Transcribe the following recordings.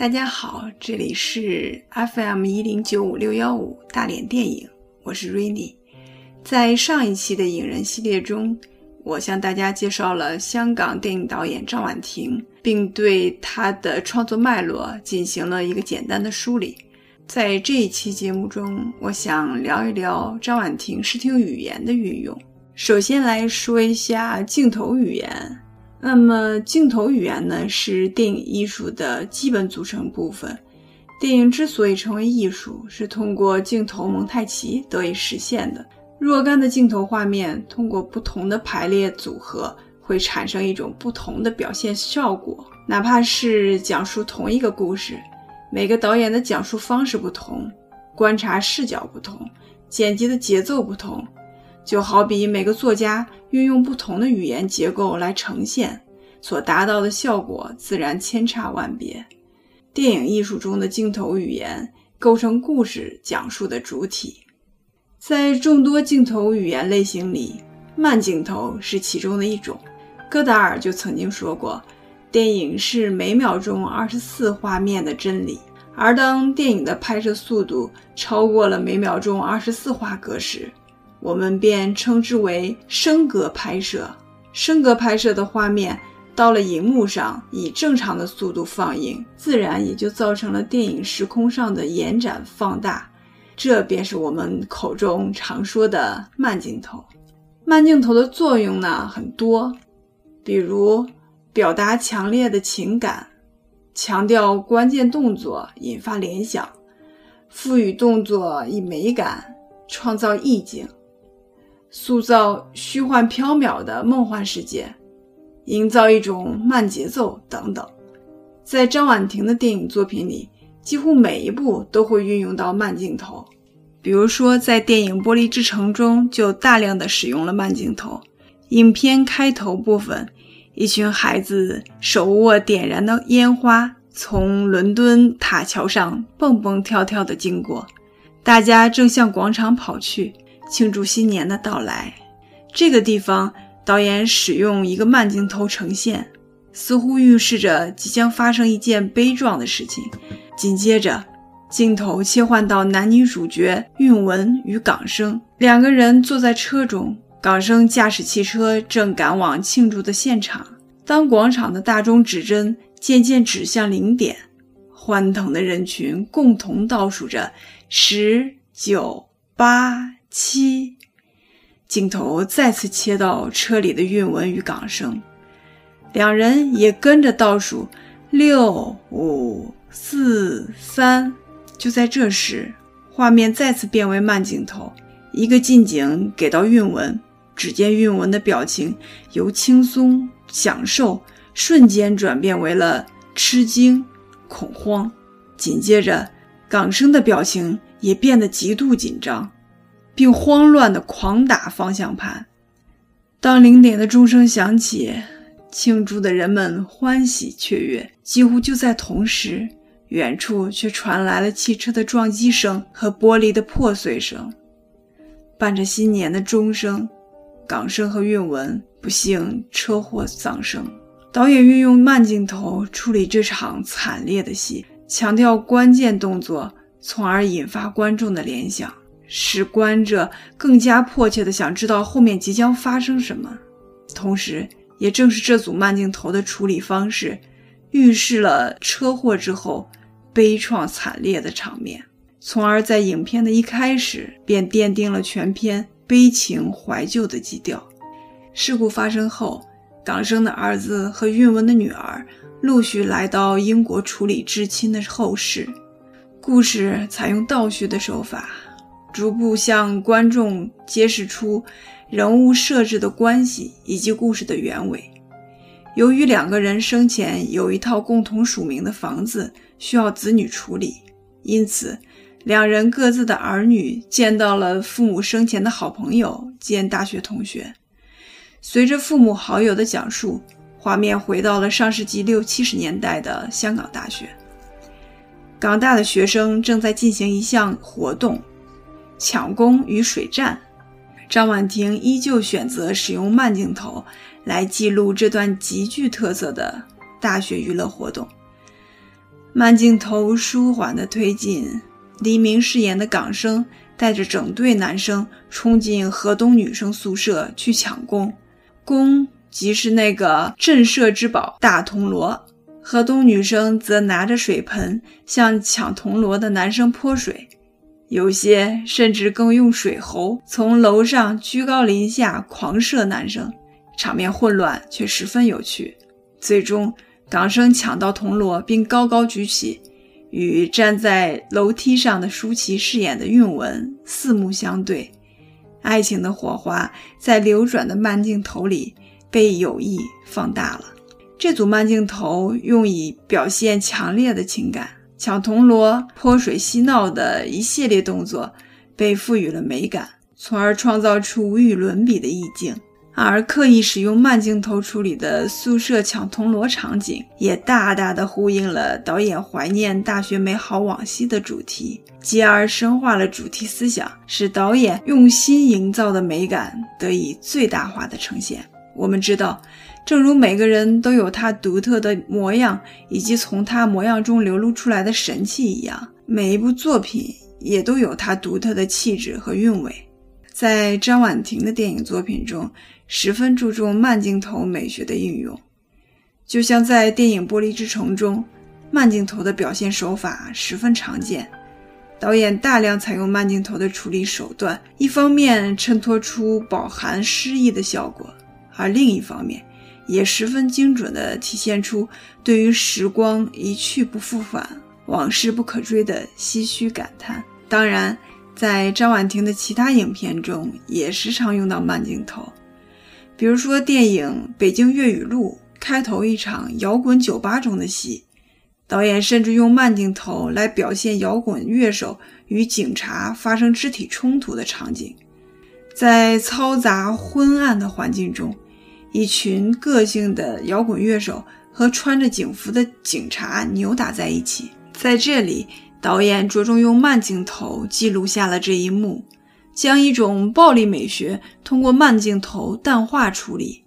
大家好，这里是 FM 一零九五六幺五大连电影，我是 Rainy。在上一期的影人系列中，我向大家介绍了香港电影导演张婉婷，并对她的创作脉络进行了一个简单的梳理。在这一期节目中，我想聊一聊张婉婷视听语言的运用。首先来说一下镜头语言。那么，镜头语言呢，是电影艺术的基本组成部分。电影之所以成为艺术，是通过镜头蒙太奇得以实现的。若干的镜头画面通过不同的排列组合，会产生一种不同的表现效果。哪怕是讲述同一个故事，每个导演的讲述方式不同，观察视角不同，剪辑的节奏不同。就好比每个作家运用不同的语言结构来呈现，所达到的效果自然千差万别。电影艺术中的镜头语言构成故事讲述的主体，在众多镜头语言类型里，慢镜头是其中的一种。戈达尔就曾经说过：“电影是每秒钟二十四画面的真理。”而当电影的拍摄速度超过了每秒钟二十四画格时，我们便称之为升格拍摄。升格拍摄的画面到了荧幕上，以正常的速度放映，自然也就造成了电影时空上的延展放大。这便是我们口中常说的慢镜头。慢镜头的作用呢很多，比如表达强烈的情感，强调关键动作，引发联想，赋予动作以美感，创造意境。塑造虚幻缥缈的梦幻世界，营造一种慢节奏等等，在张婉婷的电影作品里，几乎每一部都会运用到慢镜头。比如说，在电影《玻璃之城》中，就大量的使用了慢镜头。影片开头部分，一群孩子手握点燃的烟花，从伦敦塔桥上蹦蹦跳跳的经过，大家正向广场跑去。庆祝新年的到来，这个地方导演使用一个慢镜头呈现，似乎预示着即将发生一件悲壮的事情。紧接着，镜头切换到男女主角韵文与港生两个人坐在车中，港生驾驶汽车正赶往庆祝的现场。当广场的大钟指针渐渐指向零点，欢腾的人群共同倒数着十九八。七，镜头再次切到车里的韵文与港生，两人也跟着倒数六五四三。就在这时，画面再次变为慢镜头，一个近景给到韵文，只见韵文的表情由轻松享受瞬间转变为了吃惊恐慌，紧接着港生的表情也变得极度紧张。并慌乱地狂打方向盘。当零点的钟声响起，庆祝的人们欢喜雀跃。几乎就在同时，远处却传来了汽车的撞击声和玻璃的破碎声。伴着新年的钟声，港生和韵文不幸车祸丧生。导演运用慢镜头处理这场惨烈的戏，强调关键动作，从而引发观众的联想。使观者更加迫切地想知道后面即将发生什么，同时，也正是这组慢镜头的处理方式，预示了车祸之后悲怆惨烈的场面，从而在影片的一开始便奠定了全片悲情怀旧的基调。事故发生后，港生的儿子和韵文的女儿陆续来到英国处理至亲的后事，故事采用倒叙的手法。逐步向观众揭示出人物设置的关系以及故事的原委。由于两个人生前有一套共同署名的房子需要子女处理，因此两人各自的儿女见到了父母生前的好朋友兼大学同学。随着父母好友的讲述，画面回到了上世纪六七十年代的香港大学。港大的学生正在进行一项活动。抢功与水战，张婉婷依旧选择使用慢镜头来记录这段极具特色的大学娱乐活动。慢镜头舒缓的推进，黎明饰演的港生带着整队男生冲进河东女生宿舍去抢功，功即是那个镇社之宝大铜锣。河东女生则拿着水盆向抢铜锣的男生泼水，有些甚至更用水喉从楼上居高临下狂射男生，场面混乱却十分有趣。最终。港生抢到铜锣，并高高举起，与站在楼梯上的舒淇饰演的韵文四目相对，爱情的火花在流转的慢镜头里被有意放大了。这组慢镜头用以表现强烈的情感，抢铜锣、泼水、嬉闹的一系列动作被赋予了美感，从而创造出无与伦比的意境。而刻意使用慢镜头处理的宿舍抢铜锣场景，也大大的呼应了导演怀念大学美好往昔的主题，继而深化了主题思想，使导演用心营造的美感得以最大化的呈现。我们知道，正如每个人都有他独特的模样，以及从他模样中流露出来的神气一样，每一部作品也都有他独特的气质和韵味。在张婉婷的电影作品中。十分注重慢镜头美学的运用，就像在电影《玻璃之城》中，慢镜头的表现手法十分常见。导演大量采用慢镜头的处理手段，一方面衬托出饱含诗意的效果，而另一方面也十分精准地体现出对于时光一去不复返、往事不可追的唏嘘感叹。当然，在张婉婷的其他影片中，也时常用到慢镜头。比如说，电影《北京粤语录》开头一场摇滚酒吧中的戏，导演甚至用慢镜头来表现摇滚乐手与警察发生肢体冲突的场景。在嘈杂昏暗的环境中，一群个性的摇滚乐手和穿着警服的警察扭打在一起。在这里，导演着重用慢镜头记录下了这一幕。将一种暴力美学通过慢镜头淡化处理，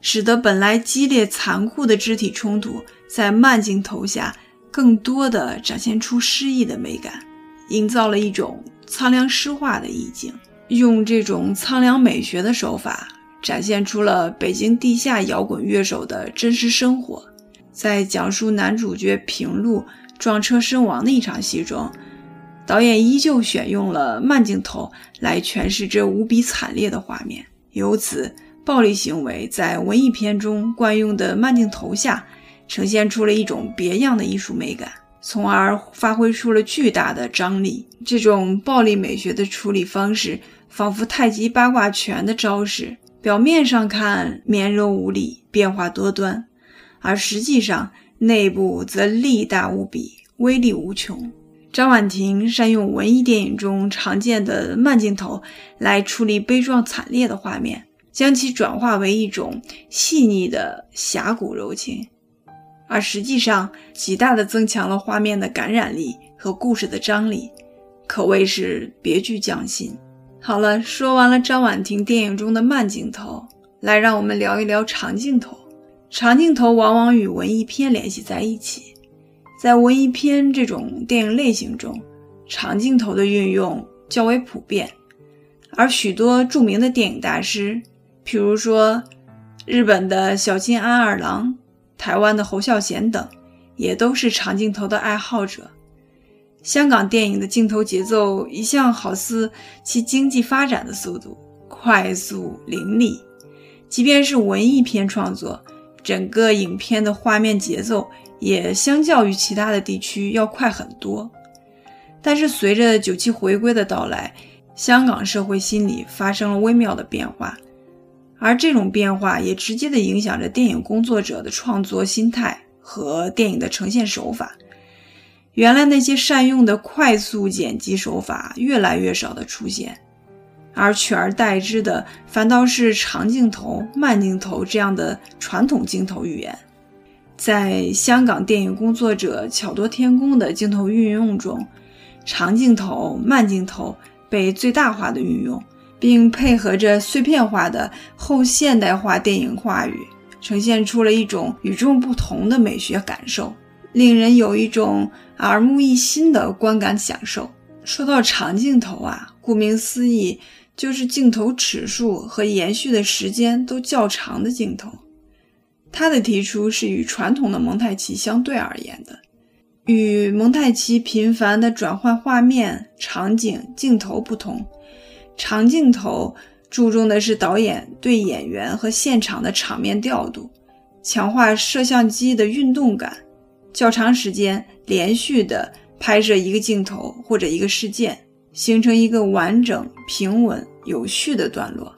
使得本来激烈残酷的肢体冲突在慢镜头下更多的展现出诗意的美感，营造了一种苍凉诗化的意境。用这种苍凉美学的手法，展现出了北京地下摇滚乐手的真实生活。在讲述男主角平路撞车身亡的一场戏中。导演依旧选用了慢镜头来诠释这无比惨烈的画面，由此暴力行为在文艺片中惯用的慢镜头下，呈现出了一种别样的艺术美感，从而发挥出了巨大的张力。这种暴力美学的处理方式，仿佛太极八卦拳的招式，表面上看绵柔无力、变化多端，而实际上内部则力大无比、威力无穷。张婉婷善用文艺电影中常见的慢镜头来处理悲壮惨烈的画面，将其转化为一种细腻的侠骨柔情，而实际上极大的增强了画面的感染力和故事的张力，可谓是别具匠心。好了，说完了张婉婷电影中的慢镜头，来让我们聊一聊长镜头。长镜头往往与文艺片联系在一起。在文艺片这种电影类型中，长镜头的运用较为普遍，而许多著名的电影大师，譬如说日本的小津安二郎、台湾的侯孝贤等，也都是长镜头的爱好者。香港电影的镜头节奏一向好似其经济发展的速度快速凌厉，即便是文艺片创作，整个影片的画面节奏。也相较于其他的地区要快很多，但是随着九七回归的到来，香港社会心理发生了微妙的变化，而这种变化也直接的影响着电影工作者的创作心态和电影的呈现手法。原来那些善用的快速剪辑手法越来越少的出现，而取而代之的反倒是长镜头、慢镜头这样的传统镜头语言。在香港电影工作者巧夺天工的镜头运用中，长镜头、慢镜头被最大化的运用，并配合着碎片化的后现代化电影话语，呈现出了一种与众不同的美学感受。令人有一种耳目一新的观感享受。说到长镜头啊，顾名思义，就是镜头尺数和延续的时间都较长的镜头。它的提出是与传统的蒙太奇相对而言的。与蒙太奇频繁的转换画面、场景、镜头不同，长镜头注重的是导演对演员和现场的场面调度，强化摄像机的运动感，较长时间连续的拍摄一个镜头或者一个事件，形成一个完整、平稳、有序的段落。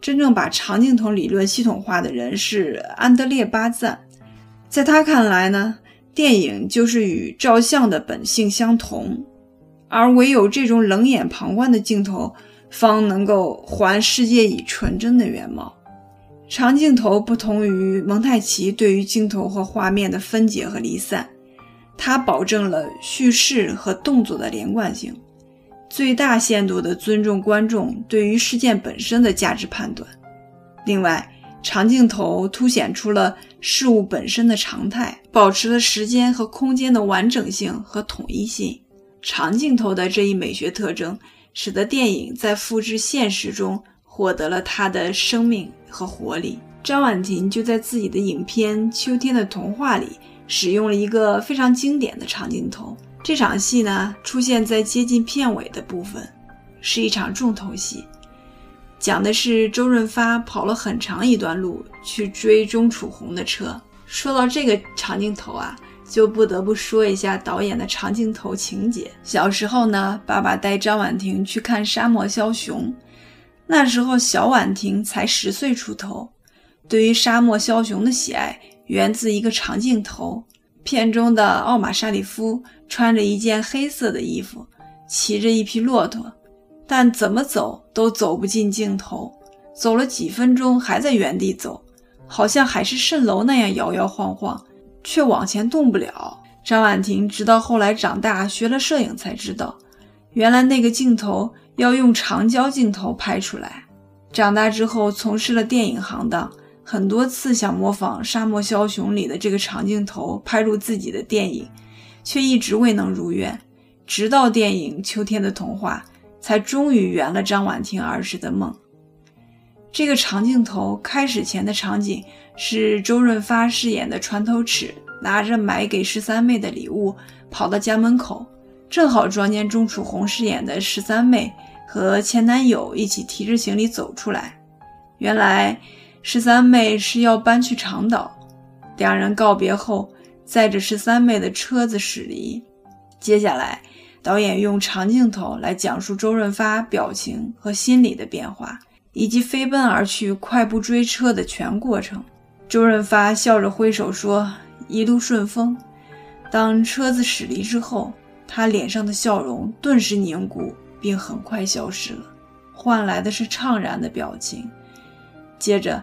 真正把长镜头理论系统化的人是安德烈·巴赞，在他看来呢。电影就是与照相的本性相同，而唯有这种冷眼旁观的镜头，方能够还世界以纯真的原貌。长镜头不同于蒙太奇对于镜头和画面的分解和离散，它保证了叙事和动作的连贯性，最大限度地尊重观众对于事件本身的价值判断。另外，长镜头凸显出了事物本身的常态，保持了时间和空间的完整性和统一性。长镜头的这一美学特征，使得电影在复制现实中获得了它的生命和活力。张婉婷就在自己的影片《秋天的童话》里使用了一个非常经典的长镜头。这场戏呢，出现在接近片尾的部分，是一场重头戏。讲的是周润发跑了很长一段路去追钟楚红的车。说到这个长镜头啊，就不得不说一下导演的长镜头情节。小时候呢，爸爸带张婉婷去看《沙漠枭雄》，那时候小婉婷才十岁出头，对于《沙漠枭雄》的喜爱源自一个长镜头。片中的奥马沙里夫穿着一件黑色的衣服，骑着一匹骆驼。但怎么走都走不进镜头，走了几分钟还在原地走，好像海市蜃楼那样摇摇晃晃，却往前动不了。张婉婷直到后来长大学了摄影才知道，原来那个镜头要用长焦镜头拍出来。长大之后从事了电影行当，很多次想模仿《沙漠枭雄》里的这个长镜头拍入自己的电影，却一直未能如愿。直到电影《秋天的童话》。才终于圆了张婉婷儿时的梦。这个长镜头开始前的场景是周润发饰演的船头尺拿着买给十三妹的礼物跑到家门口，正好撞见钟楚红饰演的十三妹和前男友一起提着行李走出来。原来十三妹是要搬去长岛，两人告别后，载着十三妹的车子驶离。接下来。导演用长镜头来讲述周润发表情和心理的变化，以及飞奔而去、快步追车的全过程。周润发笑着挥手说：“一路顺风。”当车子驶离之后，他脸上的笑容顿时凝固，并很快消失了，换来的是怅然的表情。接着，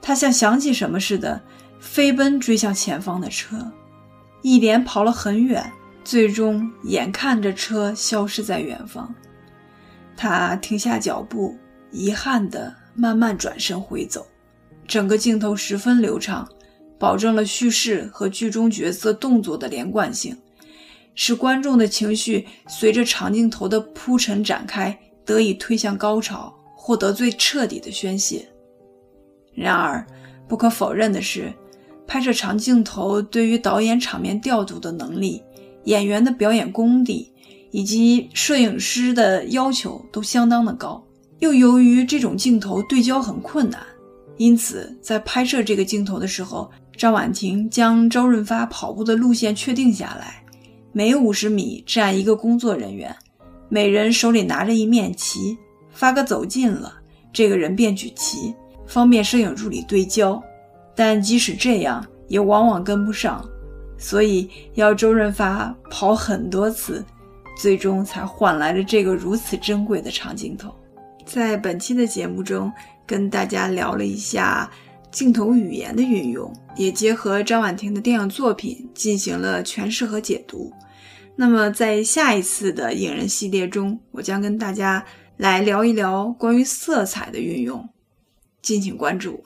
他像想起什么似的，飞奔追向前方的车，一连跑了很远。最终，眼看着车消失在远方，他停下脚步，遗憾地慢慢转身回走。整个镜头十分流畅，保证了叙事和剧中角色动作的连贯性，使观众的情绪随着长镜头的铺陈展开得以推向高潮，获得最彻底的宣泄。然而，不可否认的是，拍摄长镜头对于导演场面调度的能力。演员的表演功底以及摄影师的要求都相当的高，又由于这种镜头对焦很困难，因此在拍摄这个镜头的时候，张婉婷将周润发跑步的路线确定下来，每五十米站一个工作人员，每人手里拿着一面旗，发哥走近了，这个人便举旗，方便摄影助理对焦。但即使这样，也往往跟不上。所以要周润发跑很多次，最终才换来了这个如此珍贵的长镜头。在本期的节目中，跟大家聊了一下镜头语言的运用，也结合张婉婷的电影作品进行了诠释和解读。那么在下一次的影人系列中，我将跟大家来聊一聊关于色彩的运用，敬请关注。